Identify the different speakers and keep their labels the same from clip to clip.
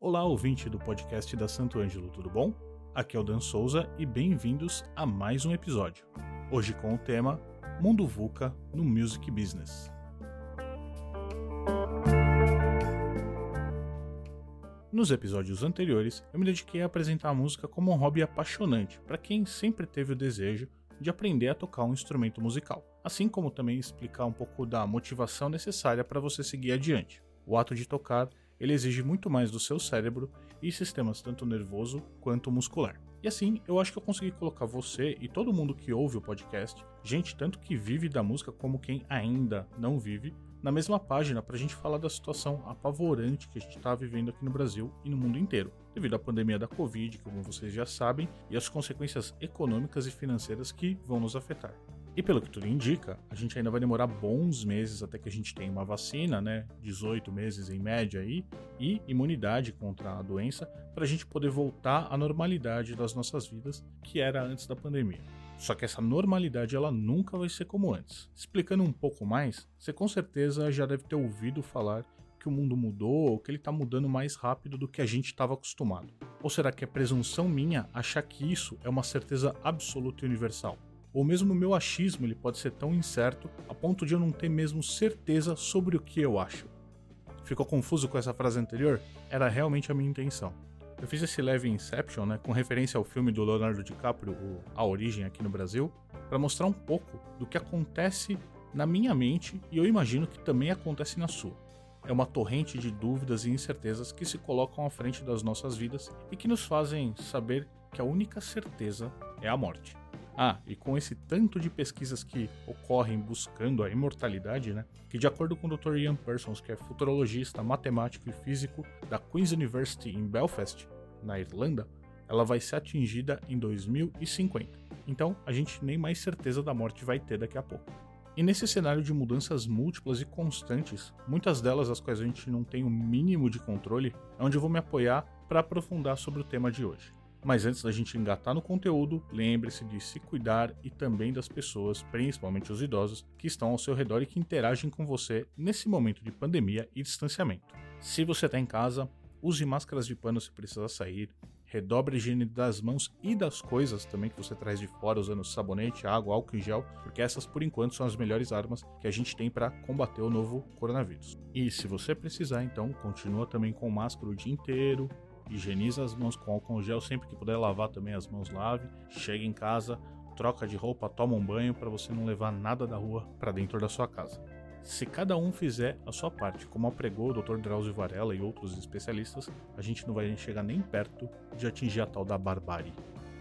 Speaker 1: Olá, ouvinte do podcast da Santo Ângelo, tudo bom? Aqui é o Dan Souza e bem-vindos a mais um episódio. Hoje com o tema Mundo VUCA no Music Business. Nos episódios anteriores, eu me dediquei a apresentar a música como um hobby apaixonante para quem sempre teve o desejo de aprender a tocar um instrumento musical, assim como também explicar um pouco da motivação necessária para você seguir adiante. O ato de tocar ele exige muito mais do seu cérebro e sistemas tanto nervoso quanto muscular. E assim, eu acho que eu consegui colocar você e todo mundo que ouve o podcast, gente tanto que vive da música como quem ainda não vive, na mesma página para a gente falar da situação apavorante que a gente está vivendo aqui no Brasil e no mundo inteiro, devido à pandemia da Covid, como vocês já sabem, e as consequências econômicas e financeiras que vão nos afetar. E pelo que tudo indica, a gente ainda vai demorar bons meses até que a gente tenha uma vacina, né? 18 meses em média aí, e imunidade contra a doença, para a gente poder voltar à normalidade das nossas vidas, que era antes da pandemia. Só que essa normalidade ela nunca vai ser como antes. Explicando um pouco mais, você com certeza já deve ter ouvido falar que o mundo mudou ou que ele está mudando mais rápido do que a gente estava acostumado. Ou será que é presunção minha achar que isso é uma certeza absoluta e universal? Ou mesmo o meu achismo ele pode ser tão incerto a ponto de eu não ter mesmo certeza sobre o que eu acho. Ficou confuso com essa frase anterior? Era realmente a minha intenção. Eu fiz esse leve Inception, né, com referência ao filme do Leonardo DiCaprio, A Origem aqui no Brasil, para mostrar um pouco do que acontece na minha mente e eu imagino que também acontece na sua. É uma torrente de dúvidas e incertezas que se colocam à frente das nossas vidas e que nos fazem saber que a única certeza é a morte. Ah, e com esse tanto de pesquisas que ocorrem buscando a imortalidade, né? Que de acordo com o Dr. Ian Parsons, que é futurologista, matemático e físico da Queen's University em Belfast, na Irlanda, ela vai ser atingida em 2050. Então, a gente nem mais certeza da morte vai ter daqui a pouco. E nesse cenário de mudanças múltiplas e constantes, muitas delas as quais a gente não tem o mínimo de controle, é onde eu vou me apoiar para aprofundar sobre o tema de hoje. Mas antes da gente engatar no conteúdo, lembre-se de se cuidar e também das pessoas, principalmente os idosos, que estão ao seu redor e que interagem com você nesse momento de pandemia e distanciamento. Se você está em casa, use máscaras de pano se precisar sair, redobre a higiene das mãos e das coisas também que você traz de fora usando sabonete, água, álcool em gel, porque essas por enquanto são as melhores armas que a gente tem para combater o novo coronavírus. E se você precisar, então continua também com máscara o dia inteiro, higieniza as mãos com álcool gel sempre que puder lavar também as mãos lave. Chega em casa, troca de roupa, toma um banho para você não levar nada da rua para dentro da sua casa. Se cada um fizer a sua parte, como apregou o Dr. Drauzio Varela e outros especialistas, a gente não vai chegar nem perto de atingir a tal da barbárie.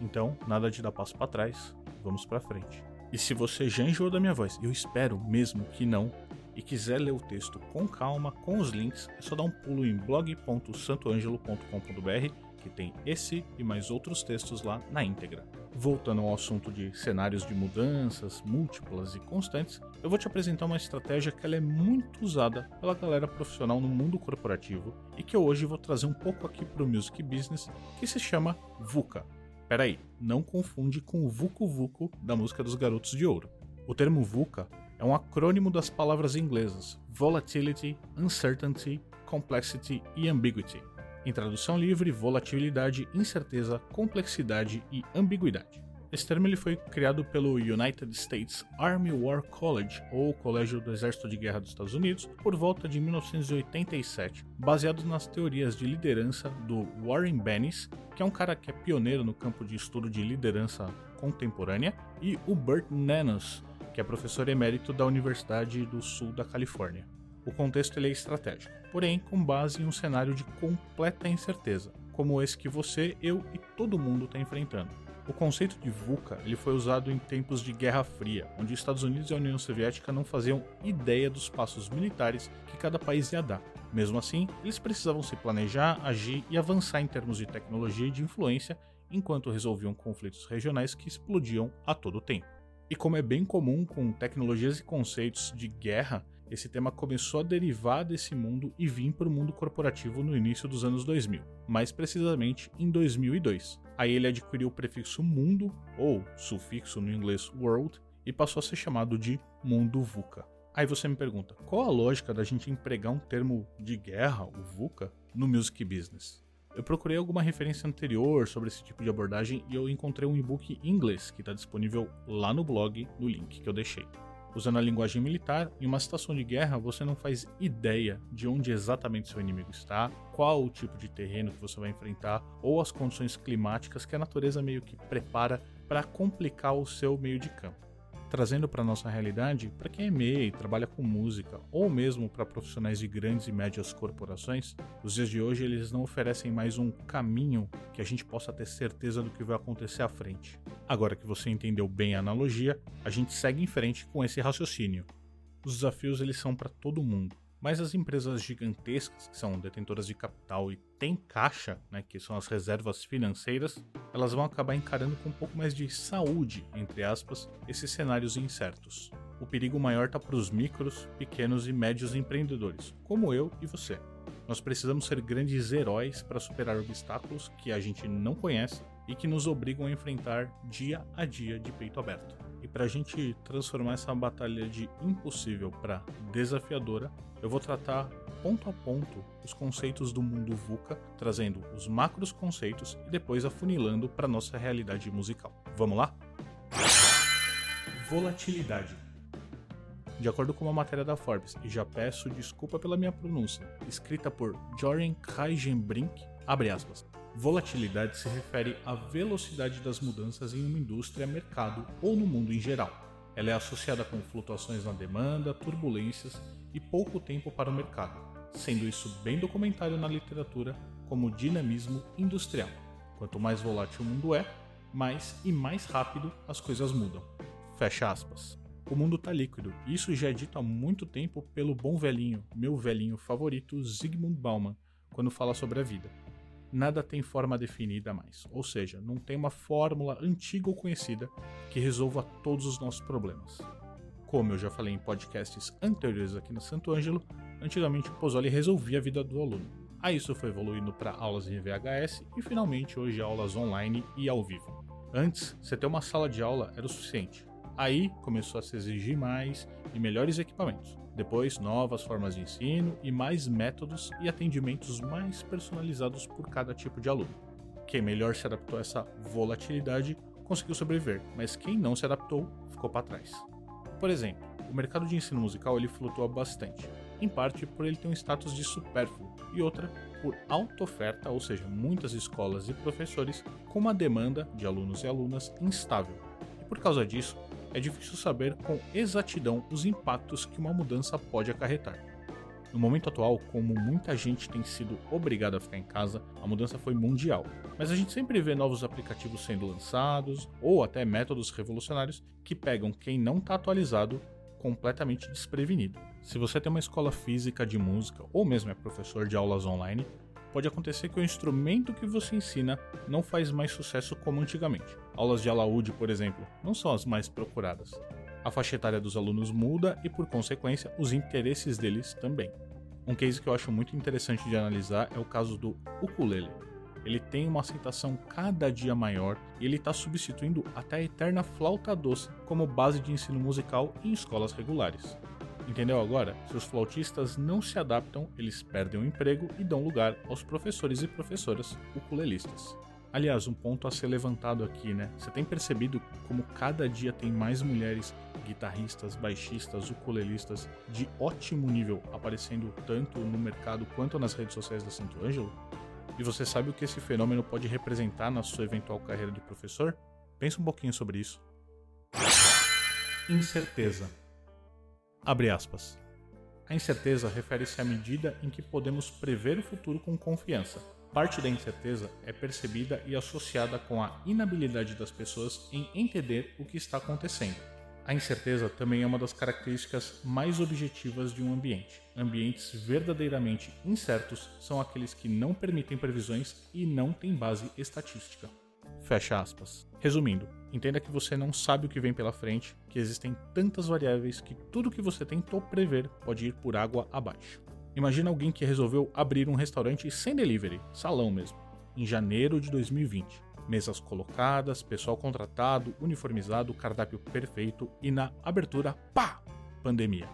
Speaker 1: Então, nada de dar passo para trás, vamos para frente. E se você já enjoou da minha voz, eu espero mesmo que não, e quiser ler o texto com calma, com os links, é só dar um pulo em blog.santoangelo.com.br que tem esse e mais outros textos lá na íntegra. Voltando ao assunto de cenários de mudanças múltiplas e constantes, eu vou te apresentar uma estratégia que ela é muito usada pela galera profissional no mundo corporativo e que eu hoje vou trazer um pouco aqui para o Music Business, que se chama VUCA. Peraí, não confunde com o Vucu Vucu da música dos Garotos de Ouro. O termo VUCA é um acrônimo das palavras inglesas Volatility, Uncertainty, Complexity e Ambiguity. Em tradução livre, volatilidade, incerteza, complexidade e ambiguidade. Esse termo ele foi criado pelo United States Army War College, ou Colégio do Exército de Guerra dos Estados Unidos, por volta de 1987, baseado nas teorias de liderança do Warren Bennis, que é um cara que é pioneiro no campo de estudo de liderança contemporânea, e o Burt Nanos, que é professor emérito da Universidade do Sul da Califórnia. O contexto é estratégico, porém com base em um cenário de completa incerteza, como esse que você, eu e todo mundo está enfrentando. O conceito de VUCA ele foi usado em tempos de Guerra Fria, onde os Estados Unidos e a União Soviética não faziam ideia dos passos militares que cada país ia dar. Mesmo assim, eles precisavam se planejar, agir e avançar em termos de tecnologia e de influência, enquanto resolviam conflitos regionais que explodiam a todo tempo. E como é bem comum com tecnologias e conceitos de guerra, esse tema começou a derivar desse mundo e vir para o mundo corporativo no início dos anos 2000, mais precisamente em 2002. Aí ele adquiriu o prefixo mundo, ou sufixo no inglês world, e passou a ser chamado de mundo VUCA. Aí você me pergunta, qual a lógica da gente empregar um termo de guerra, o VUCA, no music business? Eu procurei alguma referência anterior sobre esse tipo de abordagem e eu encontrei um e-book em inglês que está disponível lá no blog, no link que eu deixei. Usando a linguagem militar, em uma situação de guerra você não faz ideia de onde exatamente seu inimigo está, qual o tipo de terreno que você vai enfrentar ou as condições climáticas que a natureza meio que prepara para complicar o seu meio de campo trazendo para nossa realidade, para quem é MEI, trabalha com música, ou mesmo para profissionais de grandes e médias corporações, os dias de hoje eles não oferecem mais um caminho que a gente possa ter certeza do que vai acontecer à frente. Agora que você entendeu bem a analogia, a gente segue em frente com esse raciocínio. Os desafios eles são para todo mundo. Mas as empresas gigantescas, que são detentoras de capital e têm caixa, né, que são as reservas financeiras, elas vão acabar encarando com um pouco mais de saúde, entre aspas, esses cenários incertos. O perigo maior está para os micros, pequenos e médios empreendedores, como eu e você. Nós precisamos ser grandes heróis para superar obstáculos que a gente não conhece e que nos obrigam a enfrentar dia a dia de peito aberto. E para a gente transformar essa batalha de impossível para desafiadora, eu vou tratar ponto a ponto os conceitos do mundo VUCA, trazendo os macros conceitos e depois afunilando para nossa realidade musical. Vamos lá? Volatilidade. De acordo com uma matéria da Forbes, e já peço desculpa pela minha pronúncia, escrita por Joren Kaijenbrink, abre aspas. Volatilidade se refere à velocidade das mudanças em uma indústria, mercado ou no mundo em geral. Ela é associada com flutuações na demanda, turbulências e pouco tempo para o mercado, sendo isso bem documentado na literatura como dinamismo industrial. Quanto mais volátil o mundo é, mais e mais rápido as coisas mudam. Fecha aspas. O mundo está líquido, isso já é dito há muito tempo pelo bom velhinho, meu velhinho favorito, Zygmunt Bauman, quando fala sobre a vida. Nada tem forma definida mais, ou seja, não tem uma fórmula antiga ou conhecida que resolva todos os nossos problemas. Como eu já falei em podcasts anteriores aqui no Santo Ângelo, antigamente o Pozzoli resolvia a vida do aluno. Aí isso foi evoluindo para aulas em VHS e finalmente hoje aulas online e ao vivo. Antes, você ter uma sala de aula era o suficiente. Aí começou a se exigir mais e melhores equipamentos. Depois, novas formas de ensino e mais métodos e atendimentos mais personalizados por cada tipo de aluno. Quem melhor se adaptou a essa volatilidade conseguiu sobreviver, mas quem não se adaptou ficou para trás. Por exemplo, o mercado de ensino musical ele flutua bastante, em parte por ele ter um status de supérfluo e outra por alta oferta, ou seja, muitas escolas e professores com uma demanda de alunos e alunas instável. E por causa disso, é difícil saber com exatidão os impactos que uma mudança pode acarretar. No momento atual, como muita gente tem sido obrigada a ficar em casa, a mudança foi mundial. Mas a gente sempre vê novos aplicativos sendo lançados, ou até métodos revolucionários que pegam quem não está atualizado completamente desprevenido. Se você tem uma escola física de música, ou mesmo é professor de aulas online, pode acontecer que o instrumento que você ensina não faz mais sucesso como antigamente. Aulas de alaúde, por exemplo, não são as mais procuradas a faixa etária dos alunos muda e, por consequência, os interesses deles também. Um case que eu acho muito interessante de analisar é o caso do ukulele. Ele tem uma aceitação cada dia maior e ele está substituindo até a eterna flauta doce como base de ensino musical em escolas regulares. Entendeu agora? Se os flautistas não se adaptam, eles perdem o emprego e dão lugar aos professores e professoras ukulelistas. Aliás, um ponto a ser levantado aqui, né? Você tem percebido como cada dia tem mais mulheres guitarristas, baixistas, ukulelistas de ótimo nível aparecendo tanto no mercado quanto nas redes sociais da Santo Ângelo? E você sabe o que esse fenômeno pode representar na sua eventual carreira de professor? Pensa um pouquinho sobre isso. Incerteza. Abre aspas. A incerteza refere-se à medida em que podemos prever o futuro com confiança Parte da incerteza é percebida e associada com a inabilidade das pessoas em entender o que está acontecendo. A incerteza também é uma das características mais objetivas de um ambiente. Ambientes verdadeiramente incertos são aqueles que não permitem previsões e não têm base estatística. Fecha aspas. Resumindo, entenda que você não sabe o que vem pela frente, que existem tantas variáveis que tudo que você tentou prever pode ir por água abaixo. Imagina alguém que resolveu abrir um restaurante sem delivery, salão mesmo, em janeiro de 2020. Mesas colocadas, pessoal contratado, uniformizado, cardápio perfeito e na abertura, pá! Pandemia.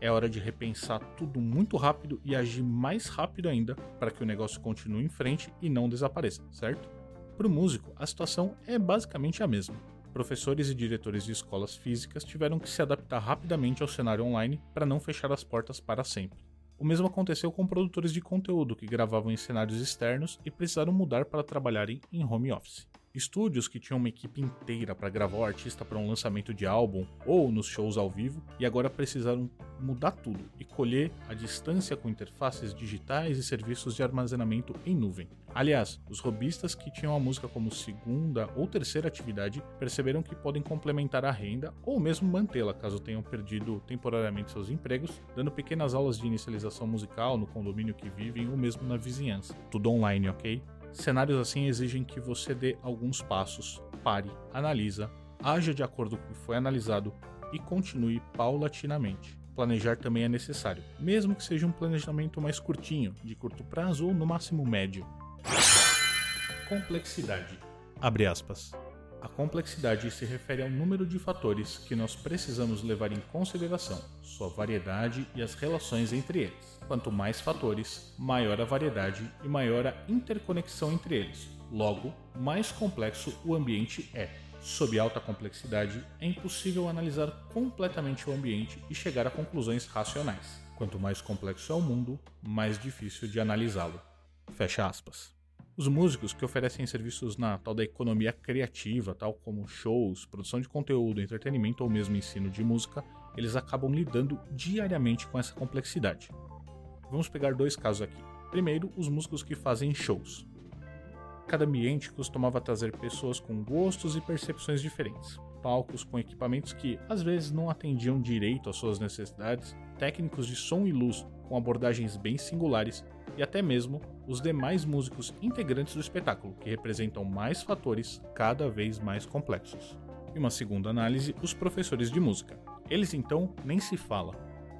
Speaker 1: É hora de repensar tudo muito rápido e agir mais rápido ainda para que o negócio continue em frente e não desapareça, certo? Para o músico, a situação é basicamente a mesma. Professores e diretores de escolas físicas tiveram que se adaptar rapidamente ao cenário online para não fechar as portas para sempre. O mesmo aconteceu com produtores de conteúdo que gravavam em cenários externos e precisaram mudar para trabalharem em home office. Estúdios que tinham uma equipe inteira para gravar o artista para um lançamento de álbum ou nos shows ao vivo e agora precisaram mudar tudo e colher a distância com interfaces digitais e serviços de armazenamento em nuvem. Aliás, os robistas que tinham a música como segunda ou terceira atividade perceberam que podem complementar a renda ou mesmo mantê-la caso tenham perdido temporariamente seus empregos, dando pequenas aulas de inicialização musical no condomínio que vivem ou mesmo na vizinhança. Tudo online, ok? Cenários assim exigem que você dê alguns passos, pare, analisa, haja de acordo com o que foi analisado e continue paulatinamente. Planejar também é necessário, mesmo que seja um planejamento mais curtinho, de curto prazo ou no máximo médio. Complexidade. Abre aspas. A complexidade se refere ao número de fatores que nós precisamos levar em consideração, sua variedade e as relações entre eles. Quanto mais fatores, maior a variedade e maior a interconexão entre eles. Logo, mais complexo o ambiente é. Sob alta complexidade, é impossível analisar completamente o ambiente e chegar a conclusões racionais. Quanto mais complexo é o mundo, mais difícil de analisá-lo. Fecha aspas. Os músicos que oferecem serviços na tal da economia criativa, tal como shows, produção de conteúdo, entretenimento ou mesmo ensino de música, eles acabam lidando diariamente com essa complexidade. Vamos pegar dois casos aqui. Primeiro, os músicos que fazem shows. Cada ambiente costumava trazer pessoas com gostos e percepções diferentes, palcos com equipamentos que às vezes não atendiam direito às suas necessidades, técnicos de som e luz com abordagens bem singulares e até mesmo os demais músicos integrantes do espetáculo, que representam mais fatores cada vez mais complexos. E uma segunda análise, os professores de música. Eles então nem se fala,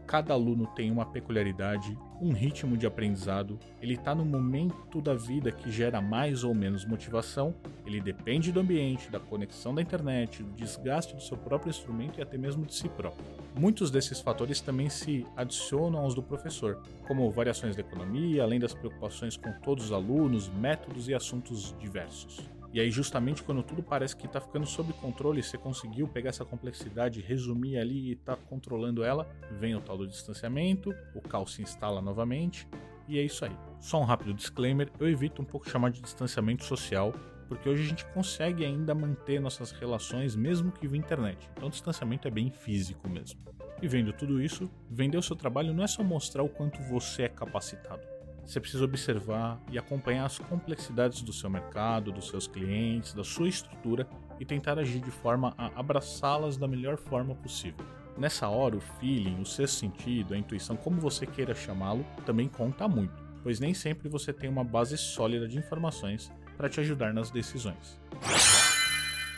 Speaker 1: Cada aluno tem uma peculiaridade, um ritmo de aprendizado, ele está no momento da vida que gera mais ou menos motivação, ele depende do ambiente, da conexão da internet, do desgaste do seu próprio instrumento e até mesmo de si próprio. Muitos desses fatores também se adicionam aos do professor, como variações da economia, além das preocupações com todos os alunos, métodos e assuntos diversos. E aí, justamente quando tudo parece que está ficando sob controle, você conseguiu pegar essa complexidade, resumir ali e está controlando ela, vem o tal do distanciamento, o caos se instala novamente, e é isso aí. Só um rápido disclaimer: eu evito um pouco chamar de distanciamento social, porque hoje a gente consegue ainda manter nossas relações mesmo que via internet. Então, o distanciamento é bem físico mesmo. E vendo tudo isso, vender o seu trabalho não é só mostrar o quanto você é capacitado você precisa observar e acompanhar as complexidades do seu mercado, dos seus clientes, da sua estrutura e tentar agir de forma a abraçá-las da melhor forma possível. Nessa hora, o feeling, o sexto sentido, a intuição, como você queira chamá-lo, também conta muito, pois nem sempre você tem uma base sólida de informações para te ajudar nas decisões.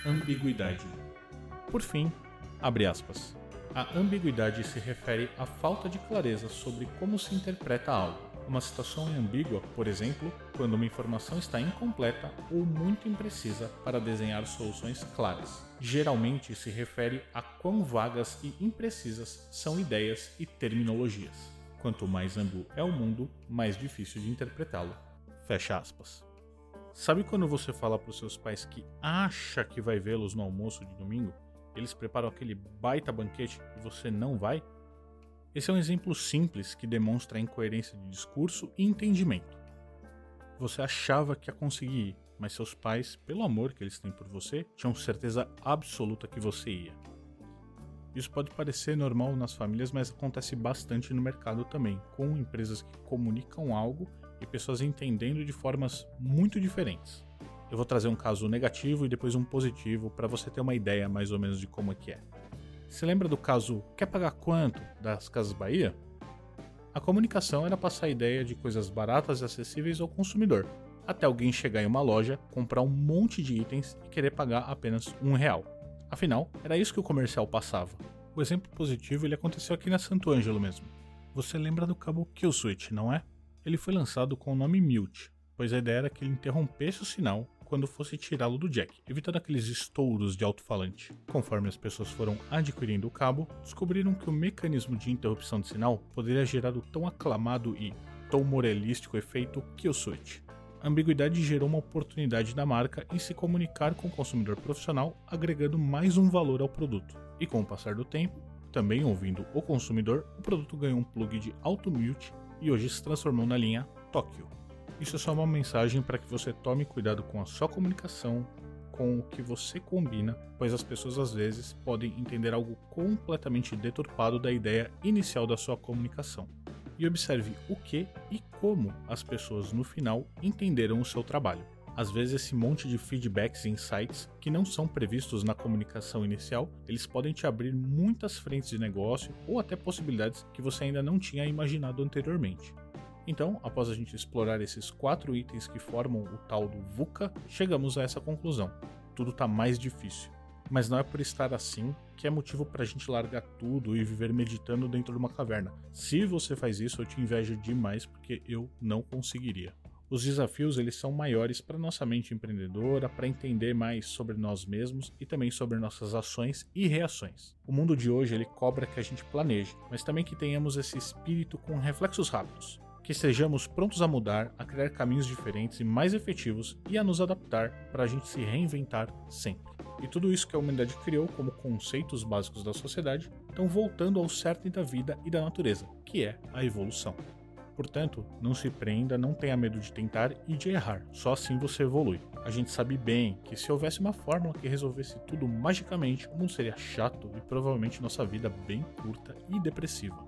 Speaker 1: Ambiguidade. Por fim, abre aspas. A ambiguidade se refere à falta de clareza sobre como se interpreta algo uma situação é ambígua, por exemplo, quando uma informação está incompleta ou muito imprecisa para desenhar soluções claras. Geralmente se refere a quão vagas e imprecisas são ideias e terminologias. Quanto mais ambíguo é o mundo, mais difícil de interpretá-lo. Fecha aspas. Sabe quando você fala para os seus pais que acha que vai vê-los no almoço de domingo? Eles preparam aquele baita banquete e você não vai? Esse é um exemplo simples que demonstra a incoerência de discurso e entendimento. Você achava que ia conseguir ir, mas seus pais, pelo amor que eles têm por você, tinham certeza absoluta que você ia. Isso pode parecer normal nas famílias, mas acontece bastante no mercado também, com empresas que comunicam algo e pessoas entendendo de formas muito diferentes. Eu vou trazer um caso negativo e depois um positivo para você ter uma ideia mais ou menos de como é que é. Se lembra do caso Quer pagar quanto das Casas Bahia? A comunicação era passar a ideia de coisas baratas e acessíveis ao consumidor, até alguém chegar em uma loja, comprar um monte de itens e querer pagar apenas um real. Afinal, era isso que o comercial passava. O exemplo positivo ele aconteceu aqui na Santo Ângelo mesmo. Você lembra do cabo Kill Switch, não é? Ele foi lançado com o nome Mute, pois a ideia era que ele interrompesse o sinal quando fosse tirá-lo do jack, evitando aqueles estouros de alto-falante. Conforme as pessoas foram adquirindo o cabo, descobriram que o mecanismo de interrupção de sinal poderia gerar o tão aclamado e tão moralístico efeito kill switch. A ambiguidade gerou uma oportunidade da marca em se comunicar com o consumidor profissional, agregando mais um valor ao produto. E com o passar do tempo, também ouvindo o consumidor, o produto ganhou um plug de auto mute e hoje se transformou na linha Tokyo. Isso é só uma mensagem para que você tome cuidado com a sua comunicação, com o que você combina, pois as pessoas às vezes podem entender algo completamente deturpado da ideia inicial da sua comunicação. E observe o que e como as pessoas no final entenderam o seu trabalho. Às vezes esse monte de feedbacks e insights que não são previstos na comunicação inicial, eles podem te abrir muitas frentes de negócio ou até possibilidades que você ainda não tinha imaginado anteriormente. Então, após a gente explorar esses quatro itens que formam o tal do VUCA, chegamos a essa conclusão: tudo está mais difícil. Mas não é por estar assim que é motivo para a gente largar tudo e viver meditando dentro de uma caverna. Se você faz isso, eu te invejo demais porque eu não conseguiria. Os desafios eles são maiores para nossa mente empreendedora, para entender mais sobre nós mesmos e também sobre nossas ações e reações. O mundo de hoje ele cobra que a gente planeje, mas também que tenhamos esse espírito com reflexos rápidos que sejamos prontos a mudar, a criar caminhos diferentes e mais efetivos e a nos adaptar para a gente se reinventar sempre. E tudo isso que a humanidade criou como conceitos básicos da sociedade estão voltando ao certo da vida e da natureza, que é a evolução. Portanto, não se prenda, não tenha medo de tentar e de errar, só assim você evolui. A gente sabe bem que se houvesse uma fórmula que resolvesse tudo magicamente, o mundo seria chato e provavelmente nossa vida bem curta e depressiva.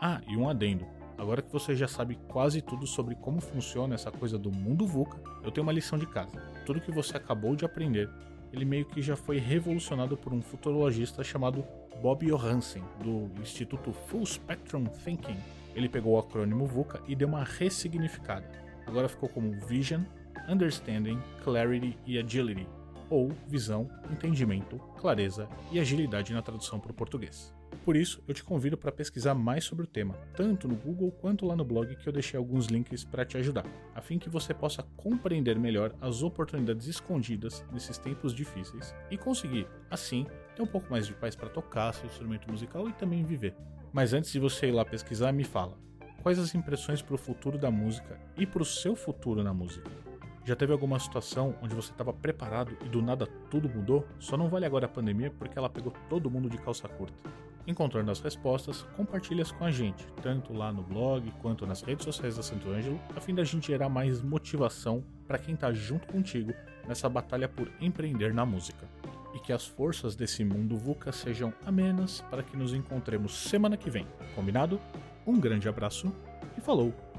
Speaker 1: Ah, e um adendo: Agora que você já sabe quase tudo sobre como funciona essa coisa do mundo VUCA, eu tenho uma lição de casa. Tudo que você acabou de aprender, ele meio que já foi revolucionado por um futurologista chamado Bob Johansen, do Instituto Full Spectrum Thinking. Ele pegou o acrônimo VUCA e deu uma ressignificada. Agora ficou como Vision, Understanding, Clarity e Agility, ou visão, entendimento, clareza e agilidade na tradução para o português. Por isso, eu te convido para pesquisar mais sobre o tema, tanto no Google quanto lá no blog que eu deixei alguns links para te ajudar, a fim que você possa compreender melhor as oportunidades escondidas nesses tempos difíceis e conseguir, assim, ter um pouco mais de paz para tocar seu instrumento musical e também viver. Mas antes de você ir lá pesquisar, me fala, quais as impressões para o futuro da música e para o seu futuro na música? Já teve alguma situação onde você estava preparado e do nada tudo mudou? Só não vale agora a pandemia porque ela pegou todo mundo de calça curta. Encontrando as respostas, compartilhe-as com a gente, tanto lá no blog quanto nas redes sociais da Santo Ângelo, a fim da gente gerar mais motivação para quem está junto contigo nessa batalha por empreender na música. E que as forças desse mundo VUCA sejam amenas para que nos encontremos semana que vem. Combinado? Um grande abraço e falou!